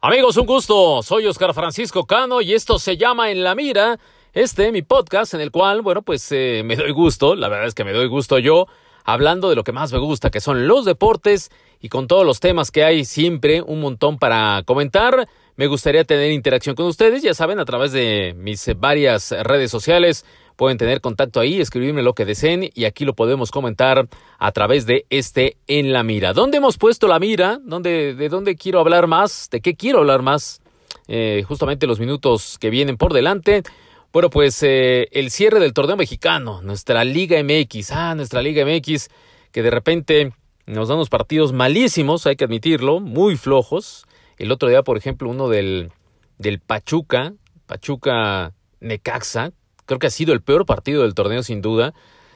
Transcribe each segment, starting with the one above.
Amigos, un gusto. Soy Oscar Francisco Cano y esto se llama En la Mira. Este, mi podcast, en el cual, bueno, pues eh, me doy gusto, la verdad es que me doy gusto yo, hablando de lo que más me gusta, que son los deportes y con todos los temas que hay siempre un montón para comentar. Me gustaría tener interacción con ustedes, ya saben, a través de mis varias redes sociales. Pueden tener contacto ahí, escribirme lo que deseen y aquí lo podemos comentar a través de este En la Mira. ¿Dónde hemos puesto la mira? ¿Dónde, ¿De dónde quiero hablar más? ¿De qué quiero hablar más? Eh, justamente los minutos que vienen por delante. Bueno, pues eh, el cierre del torneo mexicano, nuestra Liga MX, ah, nuestra Liga MX, que de repente nos da unos partidos malísimos, hay que admitirlo, muy flojos. El otro día, por ejemplo, uno del, del Pachuca, Pachuca Necaxa, creo que ha sido el peor partido del torneo sin duda.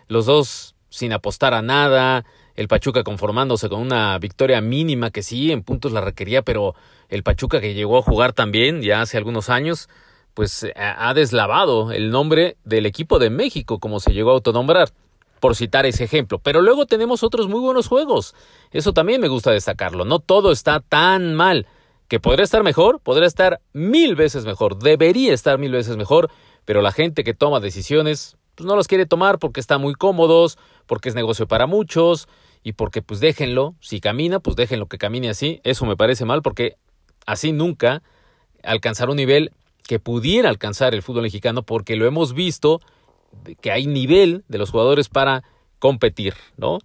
Los dos sin apostar a nada, el Pachuca conformándose con una victoria mínima que sí, en puntos la requería, pero el Pachuca que llegó a jugar también ya hace algunos años, pues ha deslavado el nombre del equipo de México como se llegó a autonombrar, por citar ese ejemplo. Pero luego tenemos otros muy buenos juegos. Eso también me gusta destacarlo. No todo está tan mal. Que podría estar mejor, podría estar mil veces mejor, debería estar mil veces mejor, pero la gente que toma decisiones pues no los quiere tomar porque están muy cómodos, porque es negocio para muchos y porque pues déjenlo, si camina, pues déjenlo que camine así. Eso me parece mal porque así nunca alcanzará un nivel que pudiera alcanzar el fútbol mexicano porque lo hemos visto que hay nivel de los jugadores para competir, ¿no?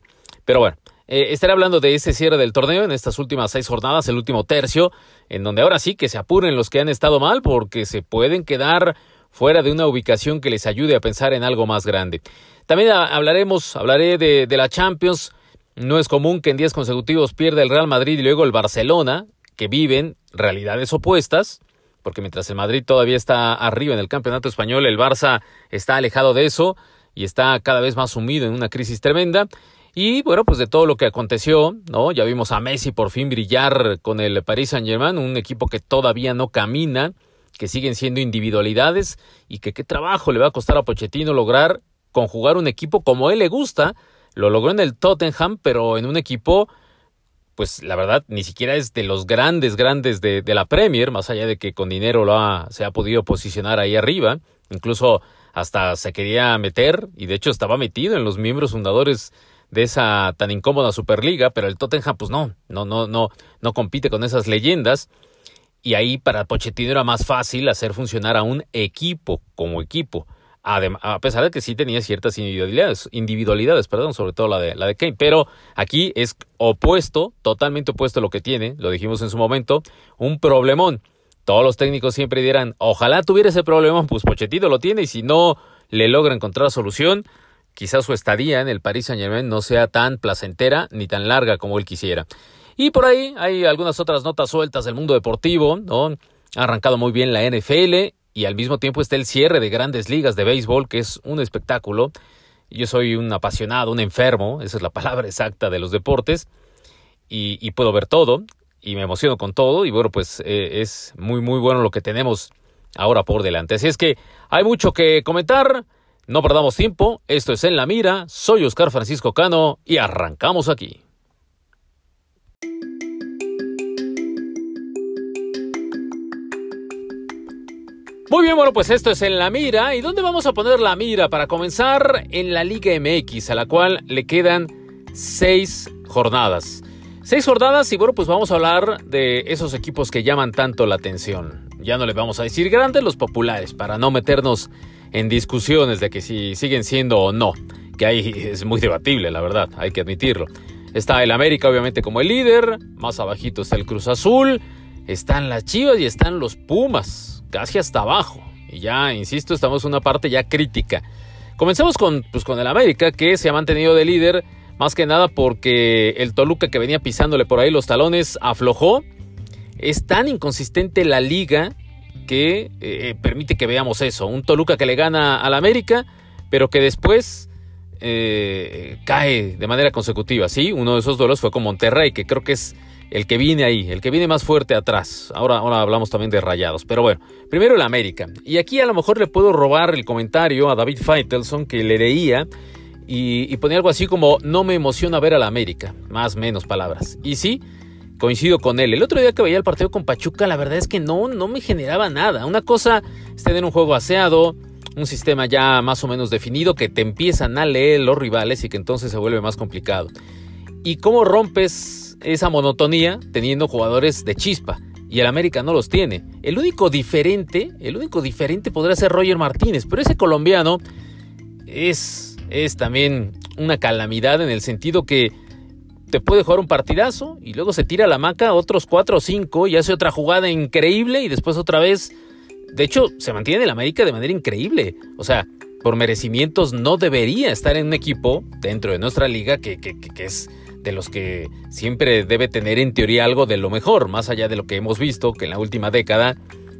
Pero bueno, eh, estaré hablando de ese cierre del torneo en estas últimas seis jornadas, el último tercio, en donde ahora sí que se apuren los que han estado mal porque se pueden quedar fuera de una ubicación que les ayude a pensar en algo más grande. También hablaremos, hablaré de, de la Champions. No es común que en días consecutivos pierda el Real Madrid y luego el Barcelona, que viven realidades opuestas, porque mientras el Madrid todavía está arriba en el campeonato español, el Barça está alejado de eso y está cada vez más sumido en una crisis tremenda. Y bueno, pues de todo lo que aconteció, ¿no? Ya vimos a Messi por fin brillar con el Paris Saint-Germain, un equipo que todavía no camina, que siguen siendo individualidades y que qué trabajo le va a costar a Pochettino lograr conjugar un equipo como él le gusta. Lo logró en el Tottenham, pero en un equipo, pues la verdad, ni siquiera es de los grandes, grandes de, de la Premier, más allá de que con dinero lo ha, se ha podido posicionar ahí arriba. Incluso hasta se quería meter, y de hecho estaba metido en los miembros fundadores de esa tan incómoda Superliga, pero el Tottenham, pues no, no, no, no, no compite con esas leyendas y ahí para Pochettino era más fácil hacer funcionar a un equipo como equipo. a pesar de que sí tenía ciertas individualidades, individualidades, perdón, sobre todo la de, la de Kane, pero aquí es opuesto, totalmente opuesto a lo que tiene, lo dijimos en su momento, un problemón. Todos los técnicos siempre dirán, ojalá tuviera ese problemón, pues Pochettino lo tiene y si no le logra encontrar solución, quizás su estadía en el Paris Saint Germain no sea tan placentera ni tan larga como él quisiera. Y por ahí hay algunas otras notas sueltas del mundo deportivo. Ha arrancado muy bien la NFL y al mismo tiempo está el cierre de grandes ligas de béisbol, que es un espectáculo. Yo soy un apasionado, un enfermo, esa es la palabra exacta de los deportes, y, puedo ver todo, y me emociono con todo, y bueno, pues eh, es muy, muy bueno lo que tenemos ahora por delante. Así es que hay mucho que comentar, no perdamos tiempo, esto es En la Mira, soy Oscar Francisco Cano, y arrancamos aquí. Muy bien, bueno, pues esto es en la mira. ¿Y dónde vamos a poner la mira? Para comenzar, en la Liga MX, a la cual le quedan seis jornadas. Seis jornadas y bueno, pues vamos a hablar de esos equipos que llaman tanto la atención. Ya no le vamos a decir grandes, los populares, para no meternos en discusiones de que si siguen siendo o no. Que ahí es muy debatible, la verdad, hay que admitirlo. Está el América, obviamente, como el líder. Más abajito está el Cruz Azul. Están las Chivas y están los Pumas casi hasta abajo. Y ya, insisto, estamos en una parte ya crítica. Comencemos con, pues, con el América, que se ha mantenido de líder, más que nada porque el Toluca que venía pisándole por ahí los talones aflojó. Es tan inconsistente la liga que eh, permite que veamos eso. Un Toluca que le gana al América, pero que después eh, cae de manera consecutiva. Sí, uno de esos duelos fue con Monterrey, que creo que es el que viene ahí, el que viene más fuerte atrás. Ahora, ahora hablamos también de rayados. Pero bueno, primero el América. Y aquí a lo mejor le puedo robar el comentario a David Feitelson que le leía y, ponía algo así como no me emociona ver a la América. Más menos palabras. Y sí, coincido con él. El otro día que veía el partido con Pachuca, la verdad es que no, no me generaba nada. Una cosa es tener un juego aseado, un sistema ya más o menos definido que te empiezan a leer los rivales y que entonces se vuelve más complicado. ¿Y cómo rompes esa monotonía teniendo jugadores de chispa? Y el América no los tiene. El único diferente, el único diferente podría ser Roger Martínez, pero ese colombiano es, es también una calamidad en el sentido que te puede jugar un partidazo y luego se tira a la maca otros cuatro o cinco y hace otra jugada increíble y después otra vez. De hecho, se mantiene en el América de manera increíble. O sea, por merecimientos no debería estar en un equipo dentro de nuestra liga que, que, que, es de los que siempre debe tener en teoría algo de lo mejor, más allá de lo que hemos visto que en la última década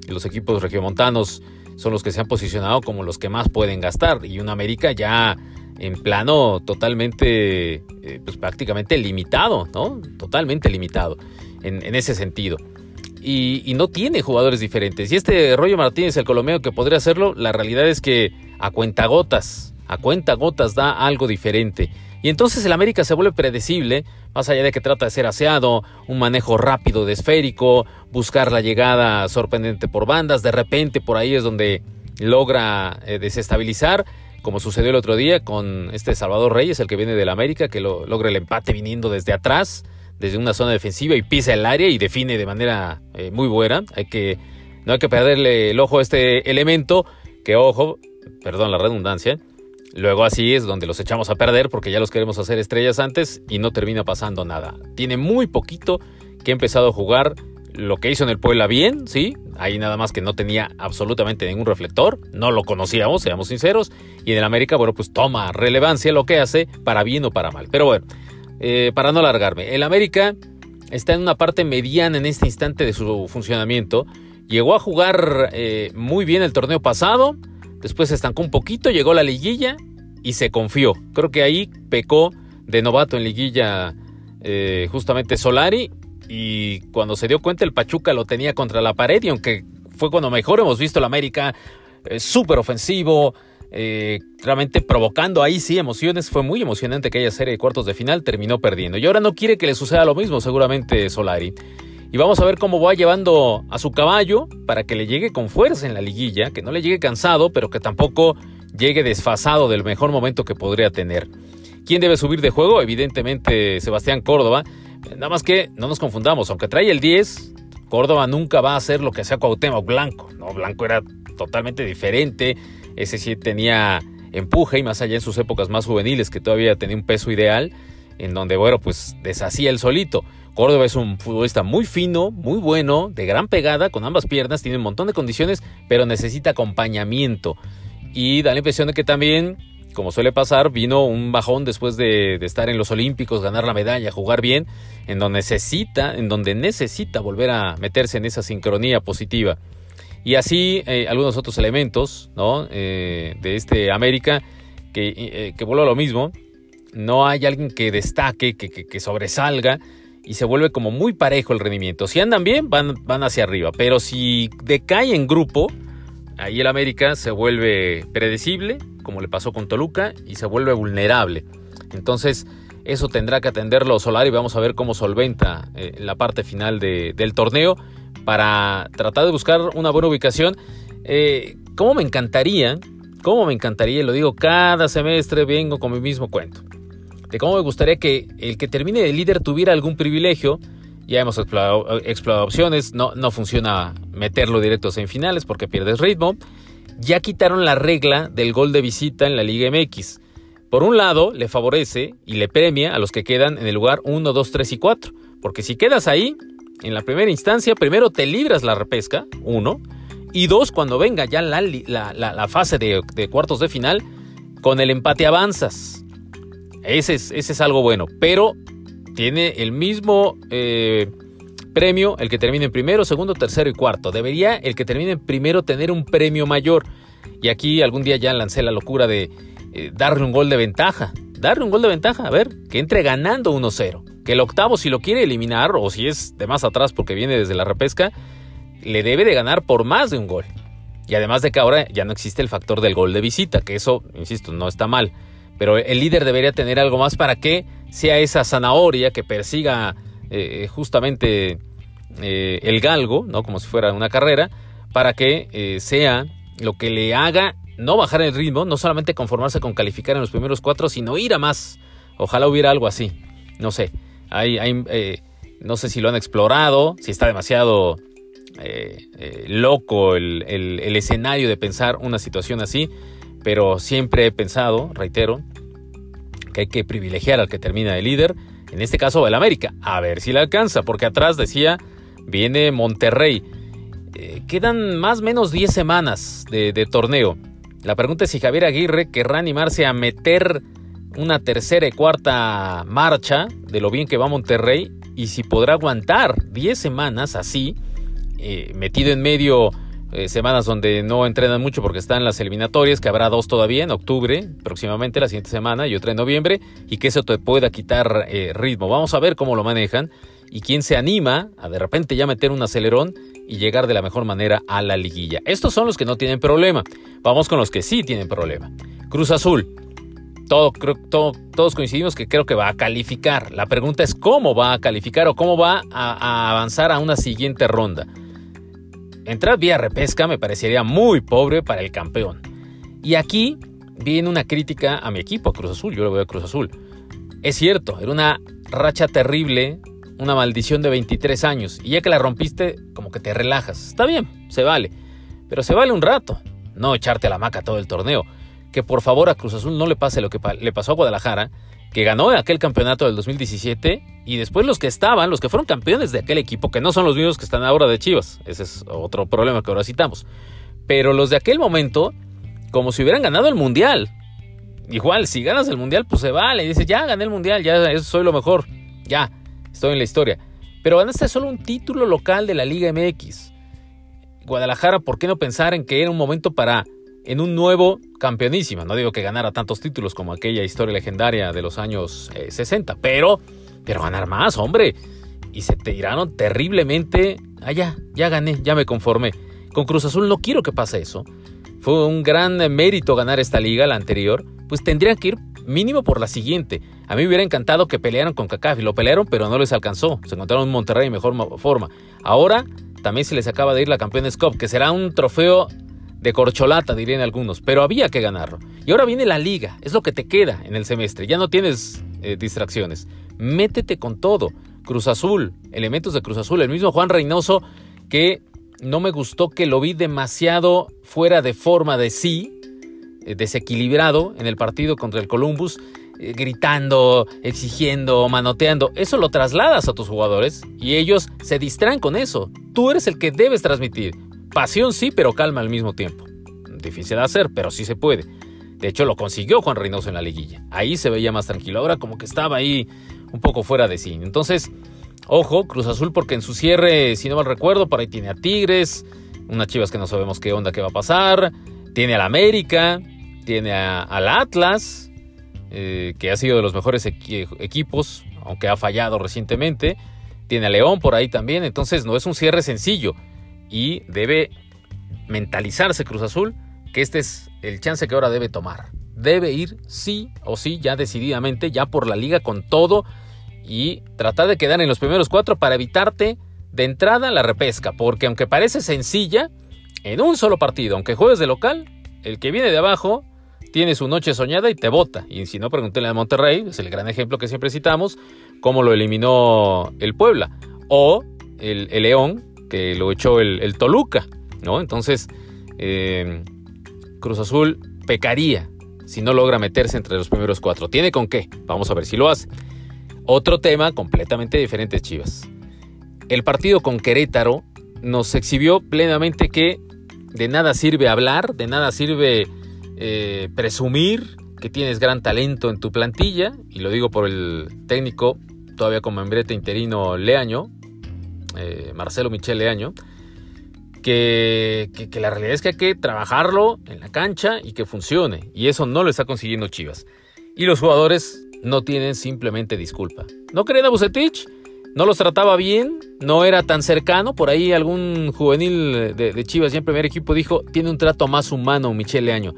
los equipos regiomontanos son los que se han posicionado como los que más pueden gastar y un América ya en plano totalmente, eh, pues prácticamente limitado, ¿no? Totalmente limitado en, ese sentido. Y, no tiene jugadores diferentes. Y este Rollo Martínez, el colombiano que podría hacerlo, la realidad es que a cuentagotas, a cuentagotas da algo diferente. Y entonces el América se vuelve predecible, más allá de que trata de ser aseado, un manejo rápido de esférico, buscar la llegada sorprendente por bandas, de repente por ahí es donde logra eh, desestabilizar como sucedió el otro día con este Salvador Reyes, el que viene del América, que lo, logra el empate viniendo desde atrás, desde una zona defensiva y pisa el área y define de manera eh, muy buena. Hay que, no hay que perderle el ojo a este elemento, que ojo, perdón la redundancia, luego así es donde los echamos a perder porque ya los queremos hacer estrellas antes y no termina pasando nada. Tiene muy poquito que ha empezado a jugar lo que hizo en el Puebla bien, sí, ahí nada más que no tenía absolutamente ningún reflector, no lo conocíamos, seamos sinceros, y en el América, bueno, pues toma relevancia lo que hace, para bien o para mal. Pero bueno, eh, para no alargarme, el América está en una parte mediana en este instante de su funcionamiento, llegó a jugar eh, muy bien el torneo pasado, después se estancó un poquito, llegó la liguilla y se confió. Creo que ahí pecó de novato en liguilla eh, justamente Solari y cuando se dio cuenta el Pachuca lo tenía contra la pared y aunque fue cuando mejor hemos visto el América eh, súper ofensivo, eh, realmente provocando ahí sí emociones, fue muy emocionante aquella serie de cuartos de final, terminó perdiendo y ahora no quiere que le suceda lo mismo seguramente Solari. Y vamos a ver cómo va llevando a su caballo para que le llegue con fuerza en la liguilla, que no le llegue cansado, pero que tampoco llegue desfasado del mejor momento que podría tener. ¿Quién debe subir de juego? Evidentemente Sebastián Córdoba. Nada más que no nos confundamos, aunque trae el 10, Córdoba nunca va a ser lo que hacía Cuauhtémoc Blanco. No, Blanco era totalmente diferente. Ese sí tenía empuje y más allá en sus épocas más juveniles que todavía tenía un peso ideal en donde, bueno, pues deshacía el solito. Córdoba es un futbolista muy fino, muy bueno, de gran pegada, con ambas piernas, tiene un montón de condiciones, pero necesita acompañamiento. Y da la impresión de que también como suele pasar, vino un bajón después de, estar en los Olímpicos, ganar la medalla, jugar bien, en donde necesita, en donde necesita volver a meterse en esa sincronía positiva. Y así eh, algunos otros elementos ¿no? Eh, de este América que, eh, que vuelve a lo mismo. No hay alguien que destaque, que, que, sobresalga y se vuelve como muy parejo el rendimiento. Si andan bien, van, van hacia arriba, pero si decae en grupo, ahí el América se vuelve predecible, como le pasó con Toluca, y se vuelve vulnerable. Entonces, eso tendrá que atenderlo Solari. Vamos a ver cómo solventa eh, la parte final del torneo para tratar de buscar una buena ubicación. Eh, ¿Cómo me encantaría? ¿Cómo me encantaría? Lo digo cada semestre, vengo con mi mismo cuento. De cómo me gustaría que el que termine de líder tuviera algún privilegio ya hemos explorado, opciones, no, no funciona meterlo directo en finales porque pierdes ritmo. Ya quitaron la regla del gol de visita en la Liga MX. Por un lado, le favorece y le premia a los que quedan en el lugar 1, 2, 3 y 4. Porque si quedas ahí, en la primera instancia, primero te libras la repesca, uno. Y dos, cuando venga ya la, la, fase de, de, cuartos de final, con el empate avanzas. Ese es, ese es algo bueno. Pero tiene el mismo eh, premio el que termine en primero, segundo, tercero y cuarto. Debería el que termine en primero tener un premio mayor. Y aquí algún día ya lancé la locura de eh, darle un gol de ventaja. Darle un gol de ventaja, a ver, que entre ganando 1-0. Que el octavo, si lo quiere eliminar, o si es de más atrás porque viene desde la repesca, le debe de ganar por más de un gol. Y además de que ahora ya no existe el factor del gol de visita, que eso, insisto, no está mal. Pero el líder debería tener algo más para que sea esa zanahoria que persiga eh, justamente eh, el galgo, ¿no? Como si fuera una carrera, para que eh, sea lo que le haga no bajar el ritmo, no solamente conformarse con calificar en los primeros cuatro, sino ir a más. Ojalá hubiera algo así. No sé. Hay, no sé si lo han explorado, si está demasiado loco el, el escenario de pensar una situación así, pero siempre he pensado, reitero, que hay que privilegiar al que termina de líder, en este caso el América, a ver si le alcanza, porque atrás decía viene Monterrey. Eh, quedan más o menos 10 semanas de, torneo. La pregunta es si Javier Aguirre querrá animarse a meter una tercera y cuarta marcha de lo bien que va Monterrey y si podrá aguantar 10 semanas así, eh, metido en medio eh, semanas donde no entrenan mucho porque están las eliminatorias, que habrá dos todavía en octubre, próximamente la siguiente semana y otra en noviembre, y que eso te pueda quitar ritmo. Vamos a ver cómo lo manejan y quién se anima a de repente ya meter un acelerón y llegar de la mejor manera a la liguilla. Estos son los que no tienen problema. Vamos con los que sí tienen problema. Cruz Azul. Todo, todos coincidimos que creo que va a calificar. La pregunta es cómo va a calificar o cómo va a avanzar a una siguiente ronda. Entrar vía repesca me parecería muy pobre para el campeón. Y aquí viene una crítica a mi equipo, a Cruz Azul. Yo le voy a Cruz Azul. Es cierto, era una racha terrible una maldición de 23 años y ya que la rompiste, como que te relajas. Está bien, se vale. Pero se vale un rato, no echarte la maca todo el torneo. Que por favor a Cruz Azul no le pase lo que le pasó a Guadalajara, que ganó aquel campeonato del 2017 y después los que estaban, los que fueron campeones de aquel equipo, que no son los mismos que están ahora de Chivas. Ese es otro problema que ahora citamos. Pero los de aquel momento, como si hubieran ganado el Mundial. Igual, si ganas el Mundial, pues se vale. Dices, ya gané el Mundial, ya soy lo mejor. Ya, estoy en la historia. Pero ganaste solo un título local de la Liga MX. Guadalajara, ¿por qué no pensar en que era un momento para en un nuevo campeonísimo? No digo que ganara tantos títulos como aquella historia legendaria de los años 60, eh, pero, pero ganar más, hombre. Y se tiraron terriblemente. Ah, ya, gané, ya me conformé. Con Cruz Azul no quiero que pase eso. Fue un gran mérito ganar esta liga, la anterior. Pues tendrían que ir mínimo por la siguiente. A mí me hubiera encantado que pelearan con y Lo pelearon, pero no les alcanzó. Se encontraron en Monterrey en mejor forma. Ahora también se les acaba de ir la Campeones Cup, que será un trofeo de corcholata, dirían algunos, pero había que ganarlo. Y ahora viene la liga, es lo que te queda en el semestre, ya no tienes eh, distracciones. Métete con todo. Cruz Azul, elementos de Cruz Azul, el mismo Juan Reynoso que no me gustó que lo vi demasiado fuera de forma de sí, eh, desequilibrado en el partido contra el Columbus, eh, gritando, exigiendo, manoteando. Eso lo trasladas a tus jugadores y ellos se distraen con eso. Tú eres el que debes transmitir. Pasión sí, pero calma al mismo tiempo. Difícil de hacer, pero sí se puede. De hecho, lo consiguió Juan Reynoso en la liguilla. Ahí se veía más tranquilo. Ahora como que estaba ahí un poco fuera de sí. Entonces, ojo, Cruz Azul, porque en su cierre, si no mal recuerdo, por ahí tiene a Tigres, unas chivas que no sabemos qué onda que va a pasar, tiene al América, tiene al Atlas, eh, que ha sido de los mejores equipos, aunque ha fallado recientemente. Tiene a León por ahí también, entonces no es un cierre sencillo y debe mentalizarse Cruz Azul que este es el chance que ahora debe tomar. Debe ir sí o sí, ya decididamente, ya por la liga con todo y tratar de quedar en los primeros cuatro para evitarte de entrada la repesca, porque aunque parece sencilla, en un solo partido, aunque juegues de local, el que viene de abajo tiene su noche soñada y te vota. Y si no, pregúntele a Monterrey, es el gran ejemplo que siempre citamos, cómo lo eliminó el Puebla. O el, León, que lo echó el, Toluca, ¿no? Entonces, eh, Cruz Azul pecaría si no logra meterse entre los primeros cuatro. ¿Tiene con qué? Vamos a ver si lo hace. Otro tema completamente diferente, Chivas. El partido con Querétaro nos exhibió plenamente que de nada sirve hablar, de nada sirve eh, presumir que tienes gran talento en tu plantilla, y lo digo por el técnico, todavía como membrete interino Leaño, eh, Marcelo Michel Leaño, que, la realidad es que hay que trabajarlo en la cancha y que funcione, y eso no lo está consiguiendo Chivas. Y los jugadores no tienen simplemente disculpa. ¿No creen a Bucetich? no los trataba bien, no era tan cercano. Por ahí algún juvenil de, Chivas ya en primer equipo dijo, tiene un trato más humano Michel Leaño.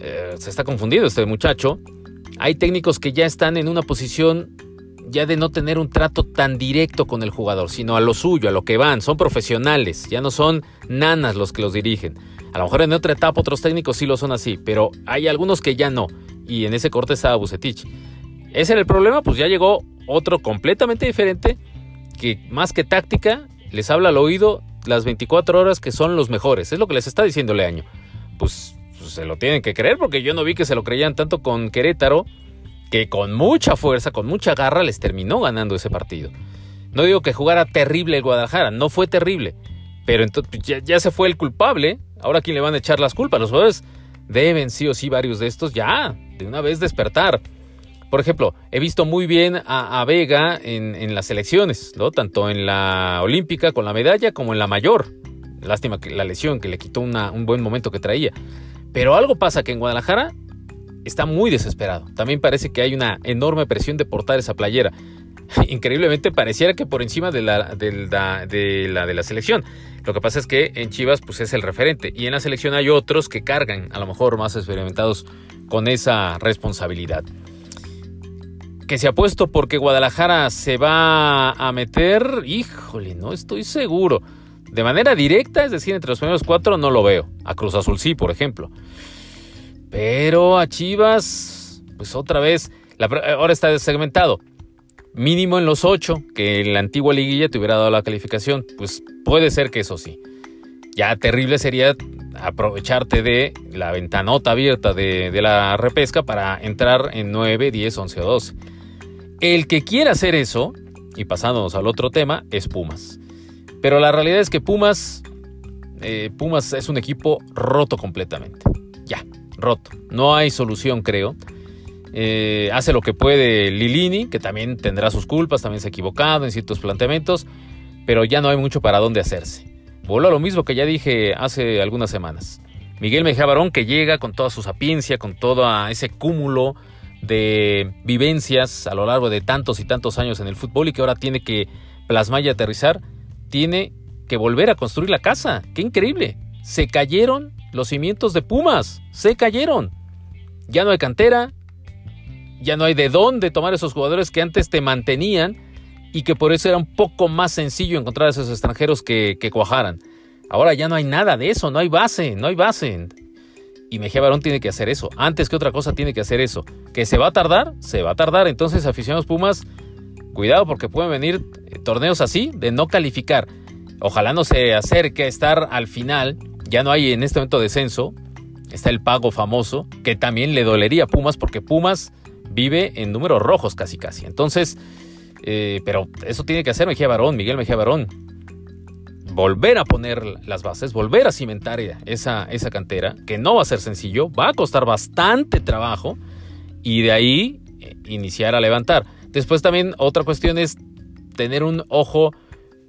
Eh, se está confundido este muchacho. Hay técnicos que ya están en una posición ya de no tener un trato tan directo con el jugador, sino a lo suyo, a lo que van. Son profesionales, ya no son nanas los que los dirigen. A lo mejor en otra etapa otros técnicos sí lo son así, pero hay algunos que ya no. Y en ese corte estaba Bucetich. Ese era el problema, pues ya llegó otro completamente diferente que más que táctica les habla al oído las 24 horas que son los mejores. Es lo que les está diciendo Leaño. Pues, pues se lo tienen que creer porque yo no vi que se lo creían tanto con Querétaro que con mucha fuerza, con mucha garra les terminó ganando ese partido. No digo que jugara terrible el Guadalajara, no fue terrible, pero entonces pues, ya, se fue el culpable. Ahora quién le van a echar las culpas. Los jugadores deben sí o sí varios de estos ya de una vez despertar. Por ejemplo, he visto muy bien a, Vega en, las elecciones, ¿no? tanto en la olímpica con la medalla como en la mayor. Lástima que la lesión que le quitó un buen momento que traía. Pero algo pasa que en Guadalajara está muy desesperado. También parece que hay una enorme presión de portar esa playera. Increíblemente pareciera que por encima de la de la, de la selección. Lo que pasa es que en Chivas pues es el referente y en la selección hay otros que cargan, a lo mejor más experimentados con esa responsabilidad. Que se ha puesto porque Guadalajara se va a meter, híjole, no estoy seguro. De manera directa, es decir, entre los primeros cuatro no lo veo. A Cruz Azul sí, por ejemplo. Pero a Chivas, pues otra vez, ahora está segmentado. Mínimo en los ocho, que en la antigua liguilla te hubiera dado la calificación. Pues puede ser que eso sí. Ya terrible sería aprovecharte de la ventanota abierta de, de la repesca para entrar en 9, 10, 11 o 12. El que quiera hacer eso, y pasándonos al otro tema, es Pumas. Pero la realidad es que Pumas, eh, Pumas es un equipo roto completamente. Ya, roto. No hay solución, creo. Eh, hace lo que puede Lilini, que también tendrá sus culpas, también se ha equivocado en ciertos planteamientos, pero ya no hay mucho para dónde hacerse. Voló lo mismo que ya dije hace algunas semanas. Miguel Mejía Barón, que llega con toda su sapiencia, con todo ese cúmulo de vivencias a lo largo de tantos y tantos años en el fútbol y que ahora tiene que plasmar y aterrizar, tiene que volver a construir la casa. ¡Qué increíble! Se cayeron los cimientos de Pumas se cayeron. Ya no hay cantera, ya no hay de dónde tomar esos jugadores que antes te mantenían y que por eso era un poco más sencillo encontrar a esos extranjeros que, que cuajaran. Ahora ya no hay nada de eso, no hay base, no hay base. Y Mejía Barón tiene que hacer eso. Antes que otra cosa tiene que hacer eso. Que se va a tardar, se va a tardar. Entonces, aficionados Pumas, cuidado porque pueden venir torneos así de no calificar. Ojalá no se acerque a estar al final ya no hay en este momento descenso. Está el pago famoso, que también le dolería a Pumas, porque Pumas vive en números rojos casi casi. Entonces, eh, pero eso tiene que hacer Mejía Barón, Miguel Mejía Barón. Volver a poner las bases, volver a cimentar esa, esa cantera, que no va a ser sencillo, va a costar bastante trabajo, y de ahí eh, iniciar a levantar. Después también otra cuestión es tener un ojo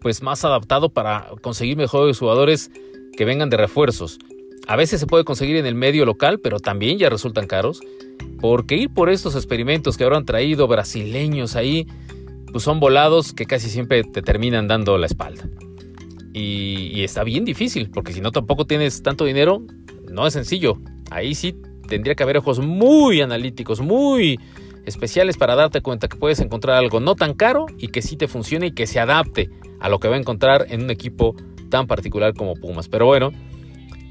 pues más adaptado para conseguir mejores jugadores que vengan de refuerzos. A veces se puede conseguir en el medio local, pero también ya resultan caros, porque ir por estos experimentos que ahora han traído brasileños ahí, pues son volados que casi siempre te terminan dando la espalda. Y, está bien difícil, porque si no tampoco tienes tanto dinero, no es sencillo. Ahí sí tendría que haber ojos muy analíticos, muy especiales para darte cuenta que puedes encontrar algo no tan caro y que sí te funcione y que se adapte a lo que va a encontrar en un equipo tan particular como Pumas. Pero bueno,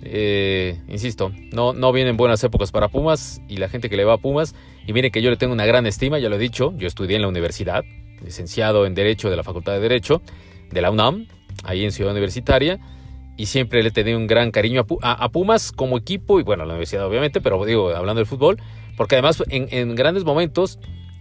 eh, insisto, no, no vienen buenas épocas para Pumas y la gente que le va a Pumas. Y miren que yo le tengo una gran estima, ya lo he dicho, yo estudié en la universidad, licenciado en Derecho de la Facultad de Derecho de la UNAM, ahí en Ciudad Universitaria. Y siempre le he tenido un gran cariño a, Pumas como equipo, y bueno, a la universidad obviamente, pero digo, hablando del fútbol, porque además en, grandes momentos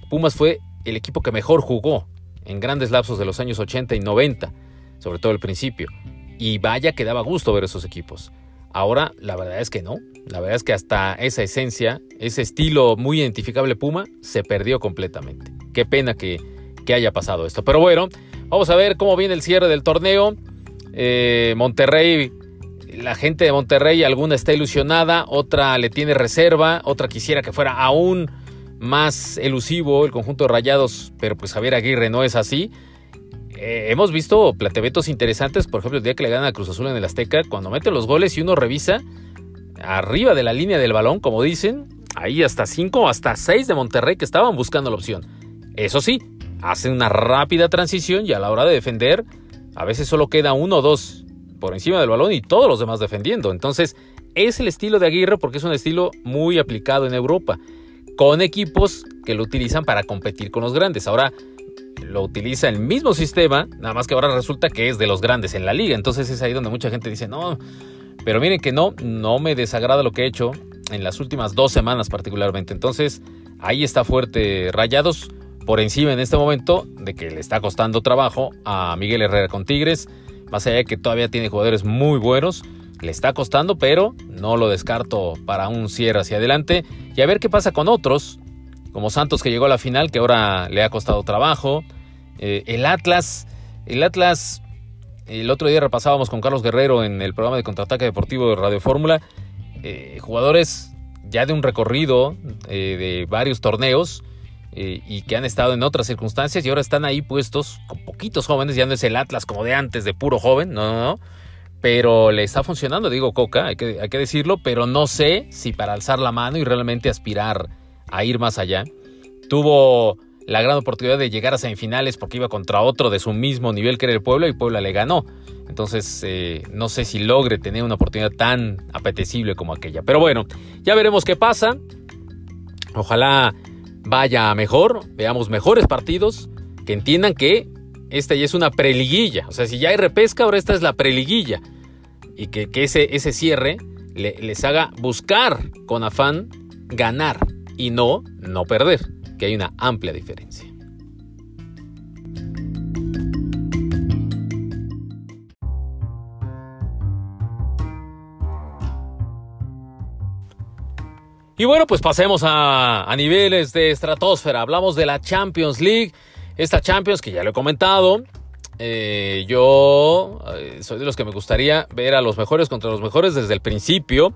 Pumas fue el equipo que mejor jugó en grandes lapsos de los años 80 y 90, sobre todo el principio. Y vaya que daba gusto ver esos equipos. Ahora, la verdad es que no. La verdad es que hasta esa esencia, ese estilo muy identificable Puma, se perdió completamente. Qué pena que, haya pasado esto. Pero bueno, vamos a ver cómo viene el cierre del torneo. Eh, Monterrey, la gente de Monterrey, alguna está ilusionada, otra le tiene reserva, otra quisiera que fuera aún más elusivo el conjunto de Rayados, pero pues Javier Aguirre no es así. Eh, hemos visto platebetos interesantes, por ejemplo, el día que le ganan a Cruz Azul en el Azteca, cuando meten los goles y uno revisa arriba de la línea del balón, como dicen, ahí hasta 5 hasta 6 de Monterrey que estaban buscando la opción. Eso sí, hace una rápida transición y a la hora de defender, a veces solo queda uno o dos por encima del balón y todos los demás defendiendo. Entonces, es el estilo de Aguirre porque es un estilo muy aplicado en Europa, con equipos que lo utilizan para competir con los grandes. Ahora lo utiliza el mismo sistema, nada más que ahora resulta que es de los grandes en la liga. Entonces es ahí donde mucha gente dice, no, pero miren que no, no me desagrada lo que he hecho en las últimas dos semanas particularmente. Entonces ahí está fuerte Rayados por encima en este momento de que le está costando trabajo a Miguel Herrera con Tigres, más allá de que todavía tiene jugadores muy buenos, le está costando, pero no lo descarto para un cierre hacia adelante y a ver qué pasa con otros, como Santos que llegó a la final, que ahora le ha costado trabajo, eh, el Atlas, el Atlas, el otro día repasábamos con Carlos Guerrero en el programa de contraataque deportivo de Radio Fórmula, eh, jugadores ya de un recorrido eh, de varios torneos, y que han estado en otras circunstancias y ahora están ahí puestos con poquitos jóvenes, ya no es el Atlas como de antes, de puro joven, no, no, no. Pero le está funcionando, digo Coca, hay que, hay que decirlo, pero no sé si para alzar la mano y realmente aspirar a ir más allá. Tuvo la gran oportunidad de llegar a semifinales porque iba contra otro de su mismo nivel que era el Puebla y Puebla le ganó. Entonces, eh, no sé si logre tener una oportunidad tan apetecible como aquella. Pero bueno, ya veremos qué pasa. Ojalá vaya mejor, veamos mejores partidos, que entiendan que esta ya es una preliguilla. O sea, si ya hay repesca, ahora esta es la preliguilla. Y que, ese, ese cierre les haga buscar con afán ganar y no, no perder, que hay una amplia diferencia. Y bueno, pues pasemos a, niveles de estratosfera. Hablamos de la Champions League. Esta Champions que ya lo he comentado. Eh, yo eh, soy de los que me gustaría ver a los mejores contra los mejores desde el principio.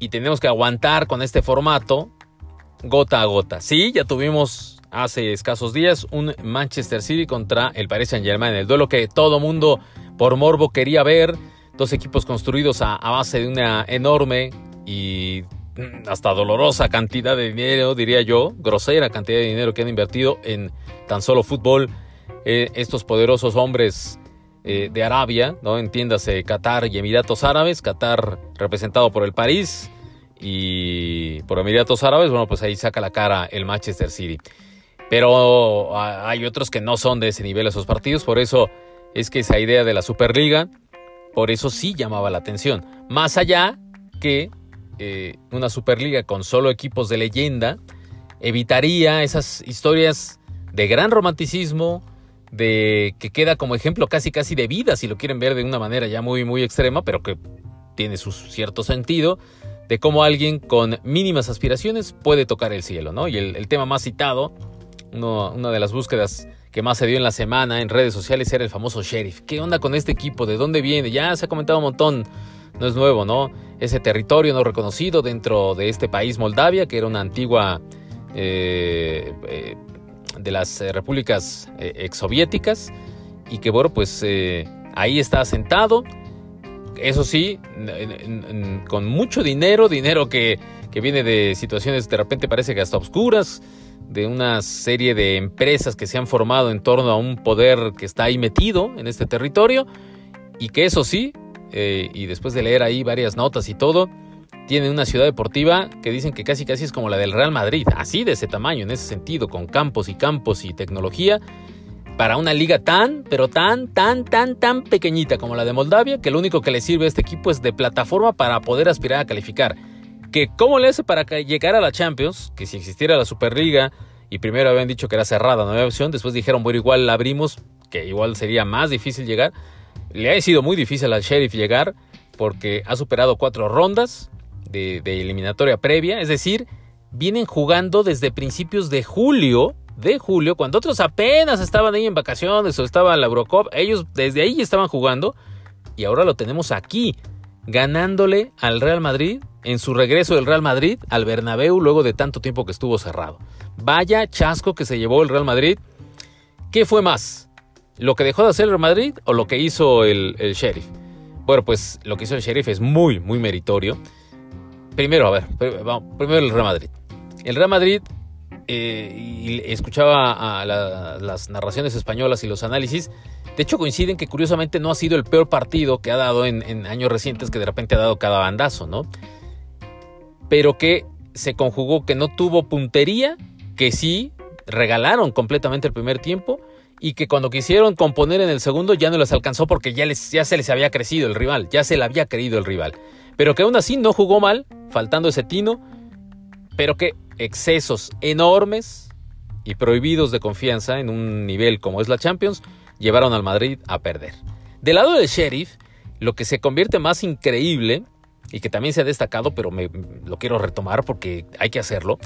Y tenemos que aguantar con este formato gota a gota. Sí, ya tuvimos hace escasos días un Manchester City contra el Paris Saint Germain. El duelo que todo mundo por morbo quería ver. Dos equipos construidos a base de una enorme y hasta dolorosa cantidad de dinero, diría yo, grosera cantidad de dinero que han invertido en tan solo fútbol eh, estos poderosos hombres eh, de Arabia, ¿no? Entiéndase Qatar y Emiratos Árabes, Qatar representado por el París y por Emiratos Árabes, bueno, pues ahí saca la cara el Manchester City. Pero hay otros que no son de ese nivel esos partidos, por eso es que esa idea de la Superliga, por eso sí llamaba la atención. Más allá que eh, una Superliga con solo equipos de leyenda, evitaría esas historias de gran romanticismo, de que queda como ejemplo casi casi de vida, si lo quieren ver de una manera ya muy muy extrema, pero que tiene su cierto sentido, de cómo alguien con mínimas aspiraciones puede tocar el cielo, ¿no? Y el, tema más citado, una de las búsquedas que más se dio en la semana en redes sociales era el famoso sheriff. ¿Qué onda con este equipo? ¿De dónde viene? Ya se ha comentado un montón no es nuevo, ¿no? Ese territorio no reconocido dentro de este país Moldavia, que era una antigua eh, eh, de las eh, repúblicas exsoviéticas y que, bueno, pues ahí está asentado. Eso sí, con mucho dinero, dinero que, que viene de situaciones de repente parece que hasta oscuras, de una serie de empresas que se han formado en torno a un poder que está ahí metido en este territorio y que eso sí, eh, y después de leer ahí varias notas y todo, tiene una ciudad deportiva que dicen que casi casi es como la del Real Madrid, así de ese tamaño, en ese sentido, con campos y campos y tecnología, para una liga tan, pero tan, tan, tan, tan pequeñita como la de Moldavia, que lo único que le sirve a este equipo es de plataforma para poder aspirar a calificar. Que cómo le hace para llegar a la Champions, que si existiera la Superliga, y primero habían dicho que era cerrada, no había opción, después dijeron, bueno, igual la abrimos, que igual sería más difícil llegar. Le ha sido muy difícil al Sheriff llegar porque ha superado cuatro rondas de, eliminatoria previa, es decir, vienen jugando desde principios de julio, de julio, cuando otros apenas estaban ahí en vacaciones o estaban en la Eurocop, ellos desde ahí estaban jugando y ahora lo tenemos aquí, ganándole al Real Madrid en su regreso del Real Madrid al Bernabéu luego de tanto tiempo que estuvo cerrado. Vaya chasco que se llevó el Real Madrid. ¿Qué fue más? ¿Lo que dejó de hacer el Real Madrid o lo que hizo el, Sheriff? Bueno, pues lo que hizo el Sheriff es muy, muy meritorio. Primero, a ver, primero el Real Madrid. El Real Madrid eh, y escuchaba las narraciones españolas y los análisis, de hecho coinciden que curiosamente no ha sido el peor partido que ha dado en, en años recientes, que de repente ha dado cada bandazo, ¿no? Pero que se conjugó que no tuvo puntería, que sí regalaron completamente el primer tiempo y que cuando quisieron componer en el segundo ya no les alcanzó porque ya, les, ya se les había crecido el rival, ya se le había creído el rival. Pero que aún así no jugó mal, faltando ese tino, pero que excesos enormes y prohibidos de confianza en un nivel como es la Champions llevaron al Madrid a perder. Del lado del Sheriff, lo que se convierte más increíble y que también se ha destacado, pero me, lo quiero retomar porque hay que hacerlo,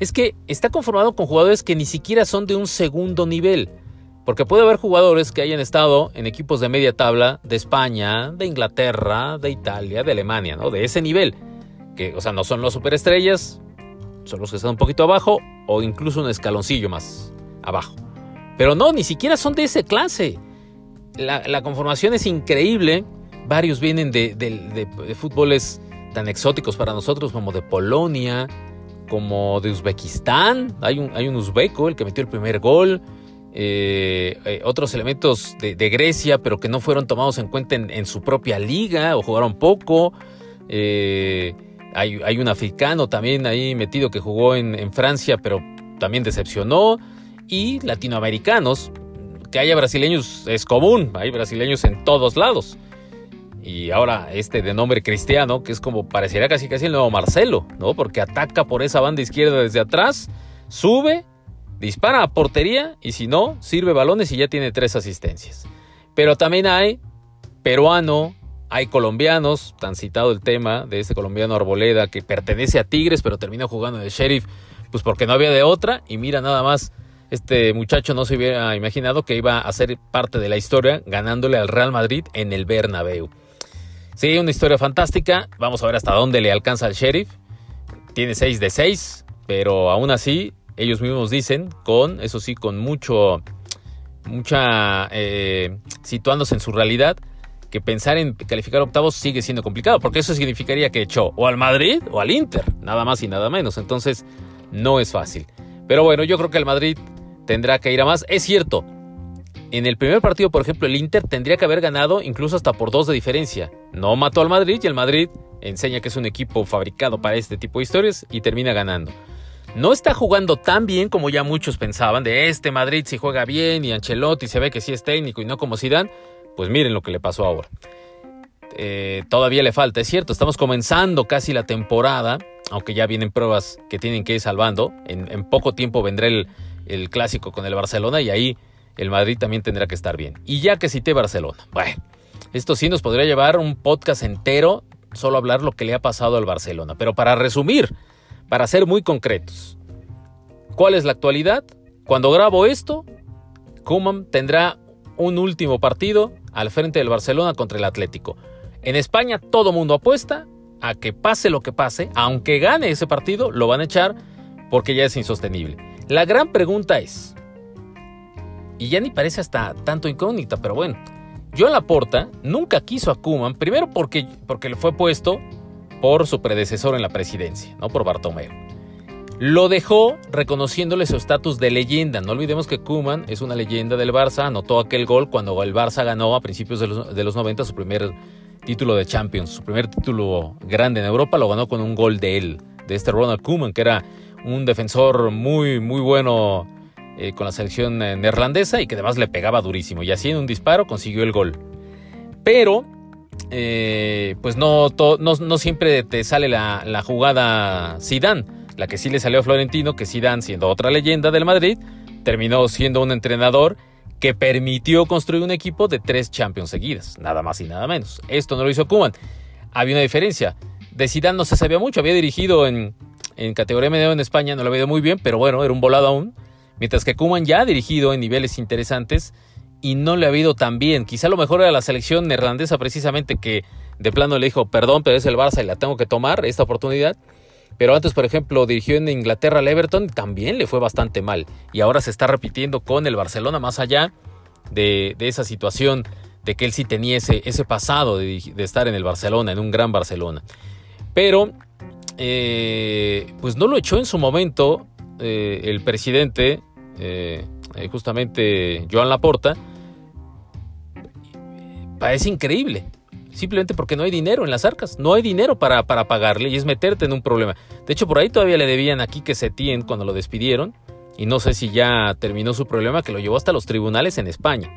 es que está conformado con jugadores que ni siquiera son de un segundo nivel. Porque puede haber jugadores que hayan estado en equipos de media tabla de España, de Inglaterra, de Italia, de Alemania, ¿no? De ese nivel. Que, o sea, no son los superestrellas, son los que están un poquito abajo o incluso un escaloncillo más abajo. Pero no, ni siquiera son de esa clase. La, conformación es increíble. Varios vienen de, de fútboles tan exóticos para nosotros como de Polonia, como de Uzbekistán. Hay un, hay un uzbeco, el que metió el primer gol. Eh, eh, otros elementos de, Grecia, pero que no fueron tomados en cuenta en, su propia liga o jugaron poco. Eh, hay, un africano también ahí metido que jugó en, Francia, pero también decepcionó. Y latinoamericanos, que haya brasileños es común, hay brasileños en todos lados. Y ahora este de nombre cristiano, que es como parecería casi casi el nuevo Marcelo, ¿no? Porque ataca por esa banda izquierda desde atrás, sube dispara a portería y si no, sirve balones y ya tiene tres asistencias. Pero también hay peruano, hay colombianos, tan citado el tema de este colombiano Arboleda que pertenece a Tigres pero terminó jugando de sheriff, pues porque no había de otra y mira nada más. Este muchacho no se hubiera imaginado que iba a ser parte de la historia ganándole al Real Madrid en el Bernabéu. Sí, una historia fantástica. Vamos a ver hasta dónde le alcanza al sheriff. Tiene 6 de 6, pero aún así ellos mismos dicen, con, eso sí, con mucho, mucha, eh, situándose en su realidad, que pensar en calificar octavos sigue siendo complicado, porque eso significaría que echó o al Madrid o al Inter, nada más y nada menos. Entonces, no es fácil. Pero bueno, yo creo que el Madrid tendrá que ir a más. Es cierto, en el primer partido, por ejemplo, el Inter tendría que haber ganado incluso hasta por dos de diferencia. No mató al Madrid y el Madrid enseña que es un equipo fabricado para este tipo de historias y termina ganando no está jugando tan bien como ya muchos pensaban, de este Madrid si juega bien y Ancelotti se ve que sí es técnico y no como Zidane, pues miren lo que le pasó ahora. Eh, todavía le falta, es cierto, estamos comenzando casi la temporada, aunque ya vienen pruebas que tienen que ir salvando, en, poco tiempo vendrá el, el, clásico con el Barcelona y ahí el Madrid también tendrá que estar bien. Y ya que cité Barcelona, bueno, esto sí nos podría llevar un podcast entero solo hablar lo que le ha pasado al Barcelona, pero para resumir, para ser muy concretos, ¿cuál es la actualidad? Cuando grabo esto, Kuman tendrá un último partido al frente del Barcelona contra el Atlético. En España todo mundo apuesta a que pase lo que pase, aunque gane ese partido, lo van a echar porque ya es insostenible. La gran pregunta es, y ya ni parece hasta tanto incógnita, pero bueno, Joan Laporta nunca quiso a Kuman, primero porque, porque le fue puesto por su predecesor en la presidencia, no por Bartomeu. Lo dejó reconociéndole su estatus de leyenda. No olvidemos que Kuman es una leyenda del Barça, anotó aquel gol cuando el Barça ganó a principios de los, de los 90 su primer título de Champions, su primer título grande en Europa, lo ganó con un gol de él, de este Ronald Koeman, que era un defensor muy, muy bueno eh, con la selección eh, neerlandesa y que además le pegaba durísimo. Y así en un disparo consiguió el gol. Pero eh, pues no, siempre te sale la, jugada Zidane. La que sí le salió a Florentino, que Zidane, siendo otra leyenda del Madrid, terminó siendo un entrenador que permitió construir un equipo de tres Champions seguidas, nada más y nada menos. Esto no lo hizo Kuman. Había una diferencia. De Zidane no se sabía mucho, había dirigido en, en categoría media en España, no lo había ido muy bien, pero bueno, era un volado aún. Mientras que Kuman ya ha dirigido en niveles interesantes y no le ha habido tan bien. Quizá lo mejor era la selección neerlandesa precisamente que de plano le dijo, perdón, pero es el Barça y la tengo que tomar esta oportunidad. Pero antes, por ejemplo, dirigió en Inglaterra al Everton también le fue bastante mal. Y ahora se está repitiendo con el Barcelona más allá de, esa situación de que él sí tenía ese, pasado de, estar en el Barcelona, en un gran Barcelona. Pero, eh, pues no lo echó en su momento eh, el presidente, eh, justamente Joan Laporta, parece increíble. Simplemente porque no hay dinero en las arcas. No hay dinero para, para pagarle y es meterte en un problema. De hecho, por ahí todavía le debían aquí que se tien cuando lo despidieron. Y no sé si ya terminó su problema que lo llevó hasta los tribunales en España.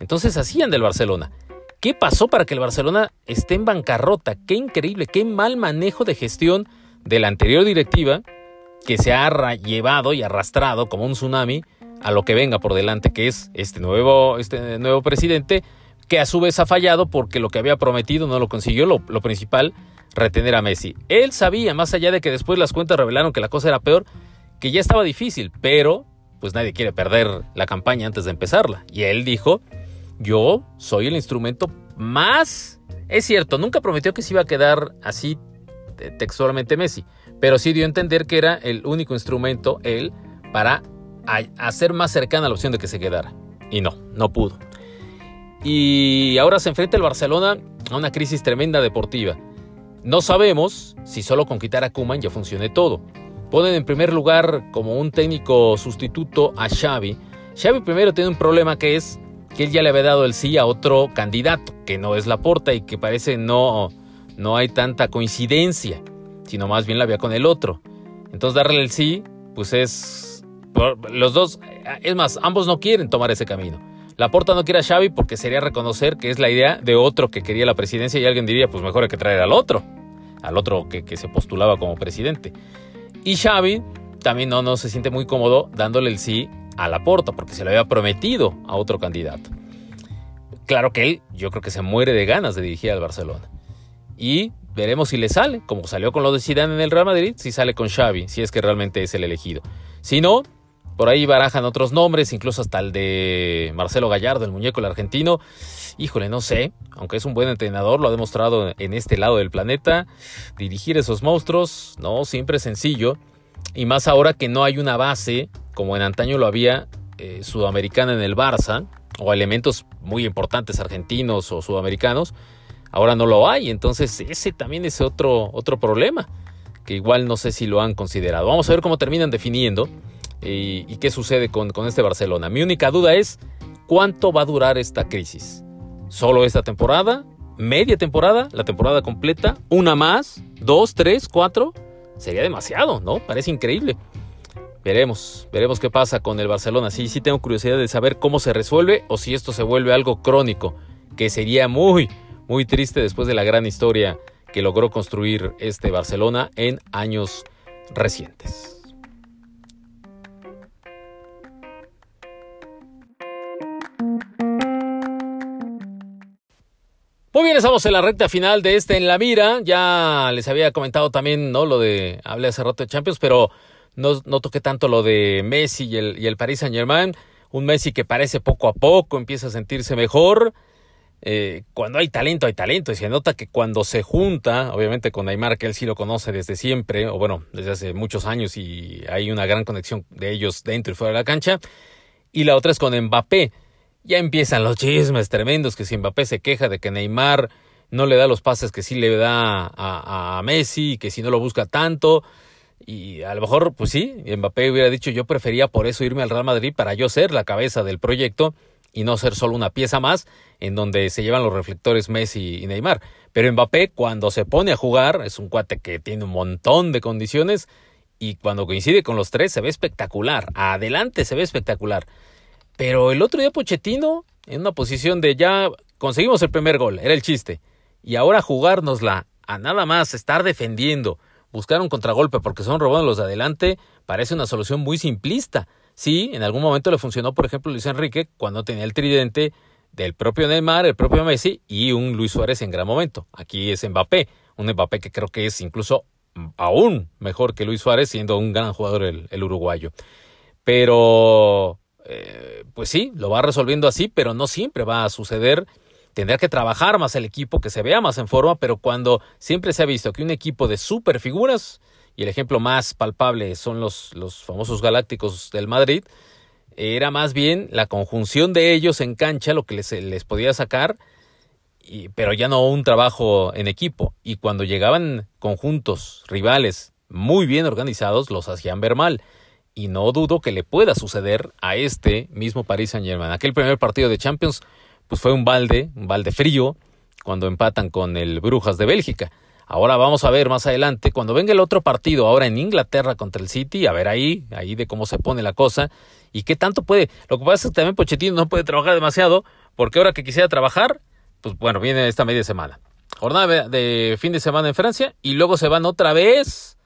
Entonces hacían del Barcelona. ¿Qué pasó para que el Barcelona esté en bancarrota? Qué increíble, qué mal manejo de gestión de la anterior directiva que se ha llevado y arrastrado como un tsunami a lo que venga por delante, que es este nuevo, este nuevo presidente, que a su vez ha fallado porque lo que había prometido no lo consiguió, lo, principal, retener a Messi. Él sabía, más allá de que después las cuentas revelaron que la cosa era peor, que ya estaba difícil, pero pues nadie quiere perder la campaña antes de empezarla. Y él dijo, yo soy el instrumento más... Es cierto, nunca prometió que se iba a quedar así textualmente Messi, pero sí dio a entender que era el único instrumento, él, para hacer más cercana la opción de que se quedara. Y no, no pudo. Y ahora se enfrenta el Barcelona a una crisis tremenda deportiva. No sabemos si solo con quitar a Kuman ya funcione todo. Ponen en primer lugar como un técnico sustituto a Xavi. Xavi primero tiene un problema que es que él ya le había dado el sí a otro candidato, que no es Laporta y que parece no, no hay tanta coincidencia, sino más bien la había con el otro. Entonces darle el sí, pues es... Los dos, es más, ambos no quieren tomar ese camino. Laporta no quiere a Xavi porque sería reconocer que es la idea de otro que quería la presidencia y alguien diría, pues mejor hay que traer al otro, al otro que, que se postulaba como presidente. Y Xavi también no, no se siente muy cómodo dándole el sí a Laporta porque se lo había prometido a otro candidato. Claro que él, yo creo que se muere de ganas de dirigir al Barcelona. Y veremos si le sale, como salió con lo de Zidane en el Real Madrid, si sale con Xavi, si es que realmente es el elegido. Si no, por ahí barajan otros nombres, incluso hasta el de Marcelo Gallardo, el muñeco el argentino. Híjole, no sé, aunque es un buen entrenador, lo ha demostrado en este lado del planeta. Dirigir esos monstruos, no, siempre es sencillo. Y más ahora que no hay una base, como en antaño lo había, eh, sudamericana en el Barça, o elementos muy importantes argentinos o sudamericanos, Ahora no lo hay, entonces ese también es otro, otro problema que igual no sé si lo han considerado. Vamos a ver cómo terminan definiendo y, qué sucede con, con este Barcelona. Mi única duda es cuánto va a durar esta crisis. ¿Solo esta temporada? ¿Media temporada? ¿La temporada completa? ¿Una más? ¿Dos? ¿Tres? ¿Cuatro? Sería demasiado, ¿no? Parece increíble. Veremos, veremos qué pasa con el Barcelona. Sí, sí tengo curiosidad de saber cómo se resuelve o si esto se vuelve algo crónico, que sería muy, muy triste después de la gran historia que logró construir este Barcelona en años recientes. Bien, estamos en la recta final de este En la Mira. Ya les había comentado también, ¿no? Lo de, hablé hace rato de Champions, pero no, no toqué tanto lo de Messi y el, y el Paris Saint Germain. Un Messi que parece poco a poco, empieza a sentirse mejor. Eh, cuando hay talento, hay talento. Y se nota que cuando se junta, obviamente con Neymar, que él sí lo conoce desde siempre, o bueno, desde hace muchos años, y hay una gran conexión de ellos dentro y fuera de la cancha. Y la otra es con Mbappé. Ya empiezan los chismes tremendos que si Mbappé se queja de que Neymar no le da los pases que sí le da a, Messi, que si no lo busca tanto. Y a lo mejor, pues sí, Mbappé hubiera dicho yo prefería por eso irme al Real Madrid para yo ser la cabeza del proyecto y no ser solo una pieza más en donde se llevan los reflectores Messi y Neymar. Pero Mbappé cuando se pone a jugar es un cuate que tiene un montón de condiciones y cuando coincide con los tres se ve espectacular. Adelante se ve espectacular. Pero el otro día Pochettino en una posición de ya conseguimos el primer gol, era el chiste. Y ahora jugárnosla a nada más estar defendiendo, buscar un contragolpe porque son robados los de adelante, parece una solución muy simplista. Sí, en algún momento le funcionó, por ejemplo, Luis Enrique cuando tenía el tridente del propio Neymar, el propio Messi y un Luis Suárez en gran momento. Aquí es Mbappé, un Mbappé que creo que es incluso aún mejor que Luis Suárez, siendo un gran jugador el, uruguayo. Pero, eh, pues sí, lo va resolviendo así, pero no siempre va a suceder. Tendrá que trabajar más el equipo, que se vea más en forma, pero cuando siempre se ha visto que un equipo de super figuras y el ejemplo más palpable son los, los famosos galácticos del Madrid, era más bien la conjunción de ellos en cancha lo que les, les podía sacar, y, pero ya no un trabajo en equipo. Y cuando llegaban conjuntos rivales muy bien organizados, los hacían ver mal. Y no dudo que le pueda suceder a este mismo Paris Saint-Germain. Aquel primer partido de Champions pues fue un balde, un balde frío cuando empatan con el Brujas de Bélgica. Ahora vamos a ver más adelante, cuando venga el otro partido, ahora en Inglaterra contra el City, a ver ahí, ahí de cómo se pone la cosa y qué tanto puede. Lo que pasa es que también Pochettino no puede trabajar demasiado, porque ahora que quisiera trabajar, pues bueno, viene esta media semana. Jornada de fin de semana en Francia y luego se van otra vez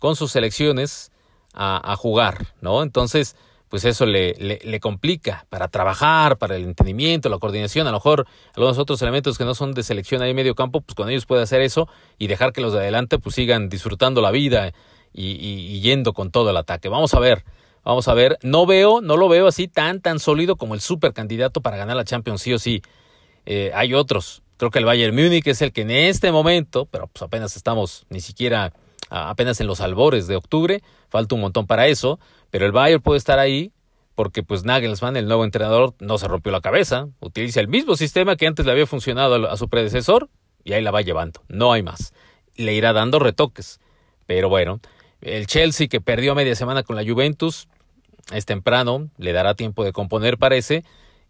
con sus selecciones a, jugar, ¿no? Entonces, pues eso le, le, complica para trabajar, para el entendimiento, la coordinación, a lo mejor algunos otros elementos que no son de selección ahí en medio campo, pues con ellos puede hacer eso y dejar que los de adelante pues sigan disfrutando la vida y, y, yendo con todo el ataque. Vamos a ver, vamos a ver. No veo, no lo veo así tan, tan sólido como el super candidato para ganar la Champions, sí o sí. Eh, hay otros. Creo que el Bayern Múnich es el que en este momento, pero pues apenas estamos ni siquiera apenas en los albores de octubre, falta un montón para eso, pero el Bayern puede estar ahí porque pues Nagelsmann, el nuevo entrenador, no se rompió la cabeza, utiliza el mismo sistema que antes le había funcionado a su predecesor y ahí la va llevando, no hay más. Le irá dando retoques, pero bueno, el Chelsea que perdió media semana con la Juventus, es temprano, le dará tiempo de componer parece,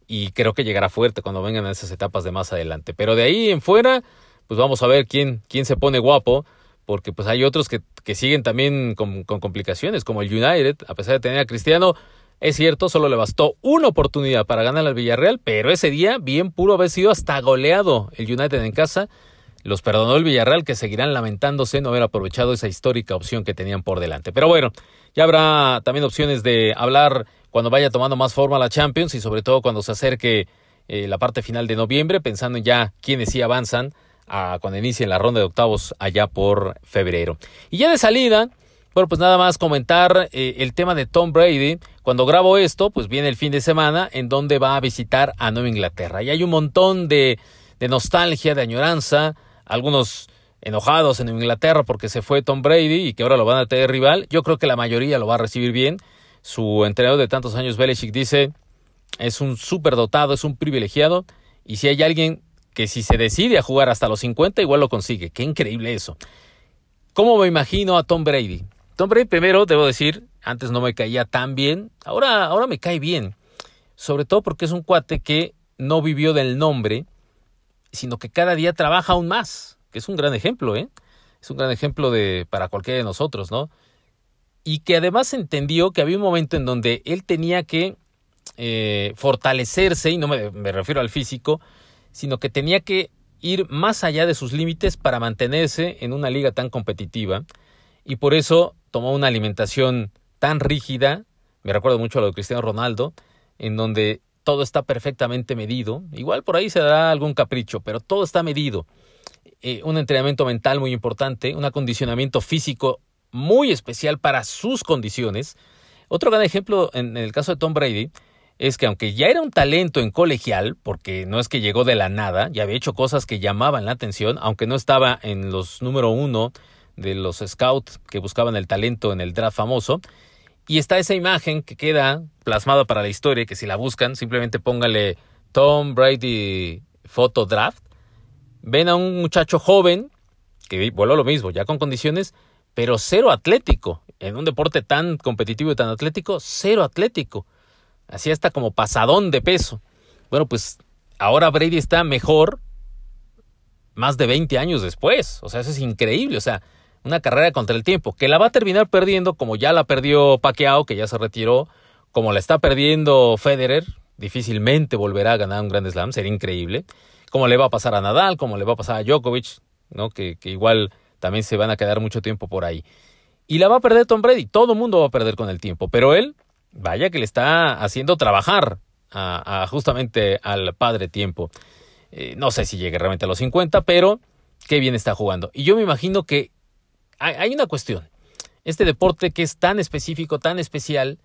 y creo que llegará fuerte cuando vengan esas etapas de más adelante. Pero de ahí en fuera, pues vamos a ver quién, quién se pone guapo porque pues hay otros que, siguen también con, complicaciones, como el United, a pesar de tener a Cristiano, es cierto, solo le bastó una oportunidad para ganar al Villarreal, pero ese día bien puro haber sido hasta goleado el United en casa. Los perdonó el Villarreal, que seguirán lamentándose no haber aprovechado esa histórica opción que tenían por delante. Pero bueno, ya habrá también opciones de hablar cuando vaya tomando más forma la Champions y sobre todo cuando se acerque eh, la parte final de noviembre, pensando en ya quiénes sí avanzan a cuando inicie la ronda de octavos allá por febrero. Y ya de salida, bueno, pues nada más comentar eh, el tema de Tom Brady. Cuando grabo esto, pues viene el fin de semana en donde va a visitar a Nueva Inglaterra. Y hay un montón de, de nostalgia, de añoranza, algunos enojados en Inglaterra porque se fue Tom Brady y que ahora lo van a tener rival. Yo creo que la mayoría lo va a recibir bien. Su entrenador de tantos años, Belichick, dice, es un súper dotado, es un privilegiado. Y si hay alguien que si se decide a jugar hasta los 50, igual lo consigue. Qué increíble eso. ¿Cómo me imagino a Tom Brady? Tom Brady, primero, debo decir, antes no me caía tan bien, ahora, ahora me cae bien. Sobre todo porque es un cuate que no vivió del nombre, sino que cada día trabaja aún más, que es un gran ejemplo, ¿eh? Es un gran ejemplo de, para cualquiera de nosotros, ¿no? Y que además entendió que había un momento en donde él tenía que eh, fortalecerse, y no me, me refiero al físico, sino que tenía que ir más allá de sus límites para mantenerse en una liga tan competitiva y por eso tomó una alimentación tan rígida, me recuerdo mucho a lo de Cristiano Ronaldo, en donde todo está perfectamente medido, igual por ahí se dará algún capricho, pero todo está medido. Eh, un entrenamiento mental muy importante, un acondicionamiento físico muy especial para sus condiciones. Otro gran ejemplo en el caso de Tom Brady es que aunque ya era un talento en colegial, porque no es que llegó de la nada, ya había hecho cosas que llamaban la atención, aunque no estaba en los número uno de los scouts que buscaban el talento en el draft famoso, y está esa imagen que queda plasmada para la historia, que si la buscan, simplemente póngale Tom Brady Photo Draft. Ven a un muchacho joven, que vuelve lo mismo, ya con condiciones, pero cero atlético. En un deporte tan competitivo y tan atlético, cero atlético. Así está como pasadón de peso. Bueno, pues ahora Brady está mejor más de 20 años después. O sea, eso es increíble. O sea, una carrera contra el tiempo, que la va a terminar perdiendo como ya la perdió Pacquiao, que ya se retiró, como la está perdiendo Federer, difícilmente volverá a ganar un Grand Slam, sería increíble. Como le va a pasar a Nadal, como le va a pasar a Djokovic, ¿no? que, que igual también se van a quedar mucho tiempo por ahí. Y la va a perder Tom Brady, todo el mundo va a perder con el tiempo, pero él vaya que le está haciendo trabajar a, justamente al padre tiempo. Eh, no sé si llegue realmente a los 50, pero qué bien está jugando. Y yo me imagino que hay, una cuestión. Este deporte que es tan específico, tan especial,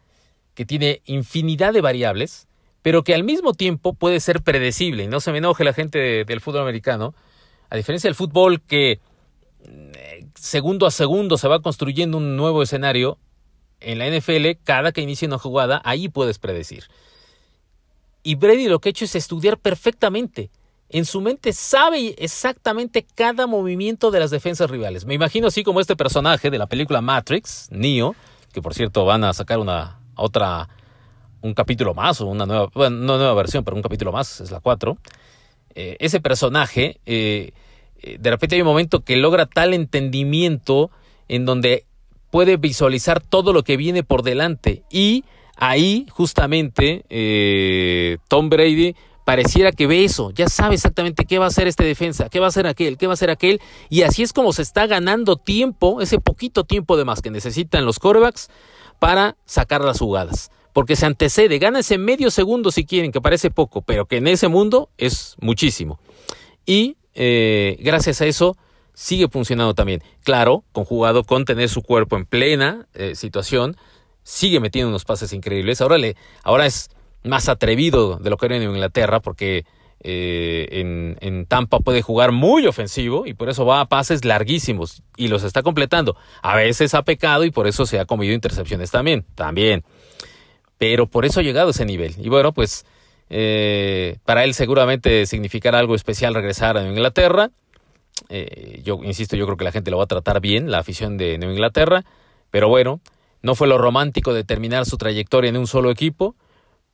que tiene infinidad de variables, pero que al mismo tiempo puede ser predecible. Y no se me enoje la gente del fútbol americano. A diferencia del fútbol que eh, segundo a segundo se va construyendo un nuevo escenario, en la NFL, cada que inicia una jugada, ahí puedes predecir. Y Brady lo que ha hecho es estudiar perfectamente. En su mente sabe exactamente cada movimiento de las defensas rivales. Me imagino así como este personaje de la película Matrix, Neo, que por cierto van a sacar una otra, un capítulo más o una nueva, bueno, no nueva versión, pero un capítulo más, es la 4. Eh, ese personaje, eh, eh, de repente hay un momento que logra tal entendimiento en donde puede visualizar todo lo que viene por delante y ahí justamente Tom Brady pareciera que ve eso, ya sabe exactamente qué va a hacer este defensa, qué va a hacer aquel, qué va a hacer aquel, y así es como se está ganando tiempo, ese poquito tiempo de más que necesitan los corebacks para sacar las jugadas. Porque se antecede, gana ese medio segundo si quieren, que parece poco, pero que en ese mundo es muchísimo. Y eh, gracias a eso sigue funcionando también. Claro, conjugado con tener su cuerpo en plena eh, situación, sigue metiendo unos pases increíbles. Ahora, le, ahora es más atrevido de lo que era en Inglaterra, porque eh, en, en, Tampa puede jugar muy ofensivo y por eso va a pases larguísimos y los está completando. A veces ha pecado y por eso se ha comido intercepciones también, también. Pero por eso ha llegado a ese nivel. Y bueno, pues eh, para él seguramente significará algo especial regresar a Inglaterra. Eh, yo insisto, yo creo que la gente lo va a tratar bien, la afición de Nueva Inglaterra. Pero bueno, no fue lo romántico de terminar su trayectoria en un solo equipo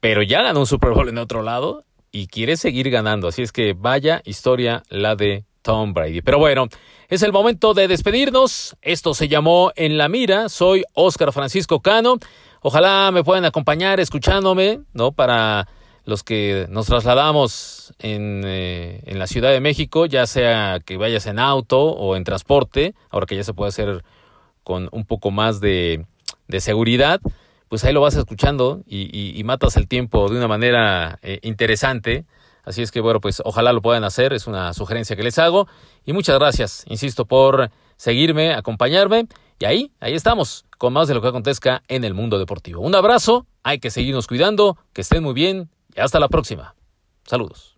pero ya ganó un Super Bowl en otro lado y quiere seguir ganando. Así es que vaya historia la de Tom Brady. Pero bueno, es el momento de despedirnos. Esto se llamó En la Mira. Soy Oscar Francisco Cano. Ojalá me puedan acompañar escuchándome, ¿no? Para los que nos trasladamos en, eh, en, la Ciudad de México, ya sea que vayas en auto o en transporte, ahora que ya se puede hacer con un poco más de, de seguridad pues ahí lo vas escuchando y, matas el tiempo de una manera eh, interesante. Así es que bueno, pues ojalá lo puedan hacer, es una sugerencia que les hago. Y muchas gracias, insisto, por seguirme, acompañarme. Y ahí, ahí estamos, con más de lo que acontezca en el mundo deportivo. Un abrazo, hay que seguirnos cuidando, que estén muy bien y hasta la próxima. Saludos.